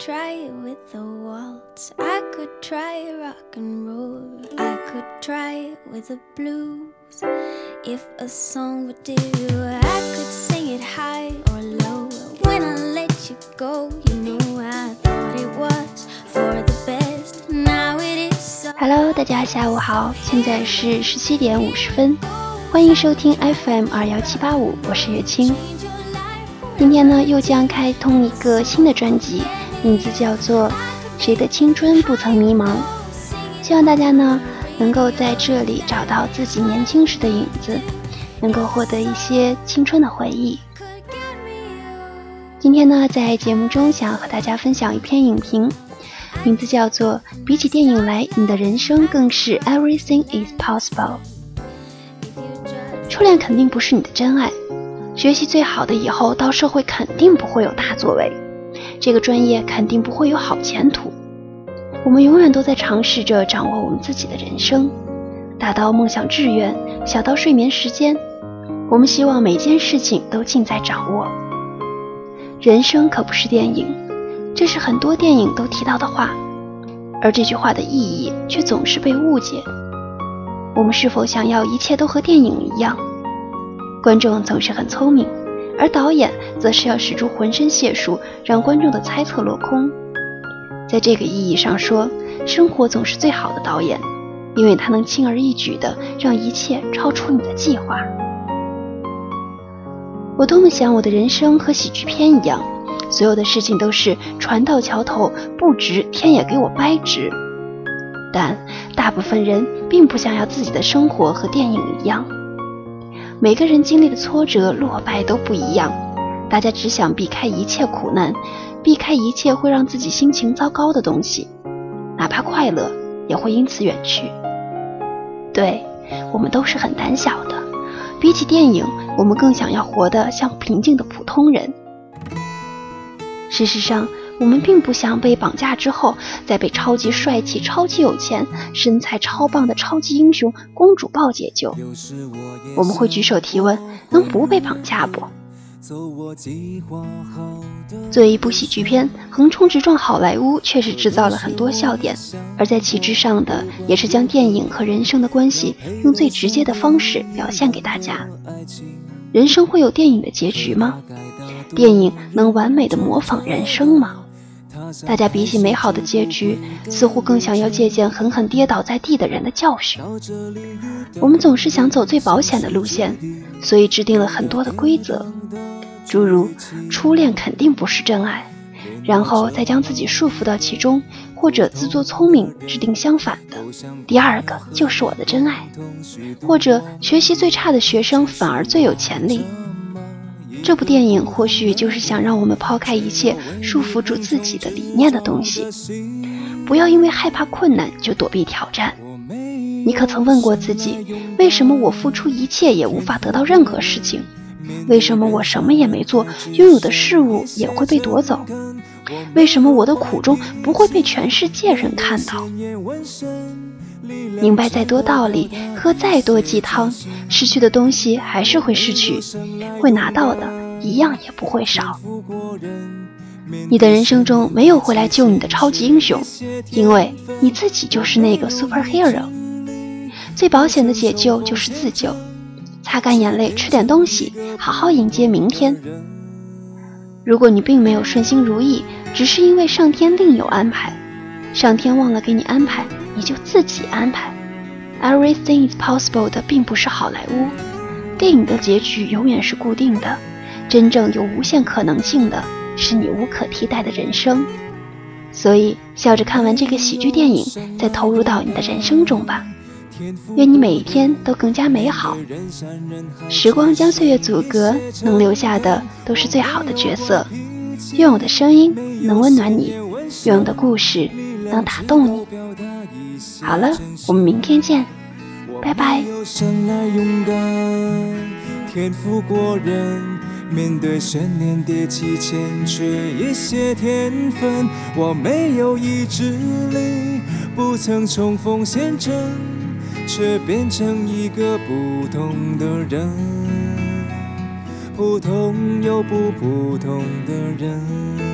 try with the waltz. I could try rock and roll. I could try with the blues. If a song would do, I could sing it high or low. When I let you go, you know I thought it was for the best. Now it is so. Hello，大家下午好，现在是十七点五十分，欢迎收听 FM 二幺七八五，我是月清。今天呢，又将开通一个新的专辑。名字叫做《谁的青春不曾迷茫》，希望大家呢能够在这里找到自己年轻时的影子，能够获得一些青春的回忆。今天呢，在节目中想要和大家分享一篇影评，名字叫做《比起电影来，你的人生更是 Everything is Possible》。初恋肯定不是你的真爱，学习最好的以后到社会肯定不会有大作为。这个专业肯定不会有好前途。我们永远都在尝试着掌握我们自己的人生，大到梦想志愿，小到睡眠时间，我们希望每件事情都尽在掌握。人生可不是电影，这是很多电影都提到的话，而这句话的意义却总是被误解。我们是否想要一切都和电影一样？观众总是很聪明。而导演则是要使出浑身解数，让观众的猜测落空。在这个意义上说，生活总是最好的导演，因为他能轻而易举地让一切超出你的计划。我多么想我的人生和喜剧片一样，所有的事情都是船到桥头，不直天也给我掰直。但大部分人并不想要自己的生活和电影一样。每个人经历的挫折、落败都不一样，大家只想避开一切苦难，避开一切会让自己心情糟糕的东西，哪怕快乐也会因此远去。对我们都是很胆小的，比起电影，我们更想要活得像平静的普通人。事实上。我们并不想被绑架之后，再被超级帅气、超级有钱、身材超棒的超级英雄公主抱解救。我们会举手提问：能不被绑架不？作为一部喜剧片，横冲直撞好莱坞确实制造了很多笑点，而在其之上的，也是将电影和人生的关系用最直接的方式表现给大家。人生会有电影的结局吗？电影能完美的模仿人生吗？大家比起美好的结局，似乎更想要借鉴狠狠跌倒在地的人的教训。我们总是想走最保险的路线，所以制定了很多的规则，诸如初恋肯定不是真爱，然后再将自己束缚到其中，或者自作聪明制定相反的，第二个就是我的真爱，或者学习最差的学生反而最有潜力。这部电影或许就是想让我们抛开一切束缚住自己的理念的东西，不要因为害怕困难就躲避挑战。你可曾问过自己，为什么我付出一切也无法得到任何事情？为什么我什么也没做，拥有的事物也会被夺走？为什么我的苦衷不会被全世界人看到？明白再多道理，喝再多鸡汤，失去的东西还是会失去，会拿到的一样也不会少。你的人生中没有会来救你的超级英雄，因为你自己就是那个 superhero。最保险的解救就是自救，擦干眼泪，吃点东西，好好迎接明天。如果你并没有顺心如意，只是因为上天另有安排，上天忘了给你安排。你就自己安排。Everything is possible 的并不是好莱坞电影的结局永远是固定的，真正有无限可能性的是你无可替代的人生。所以笑着看完这个喜剧电影，再投入到你的人生中吧。愿你每一天都更加美好。时光将岁月阻隔，能留下的都是最好的角色。愿我的声音能温暖你，愿我的故事能打动你。好了，我们明天见，拜拜。天赋过人，面对悬念迭起，欠缺一些天分。我没有意志力，不曾冲锋陷阵，却变成一个不同的人，普通又不普通的人。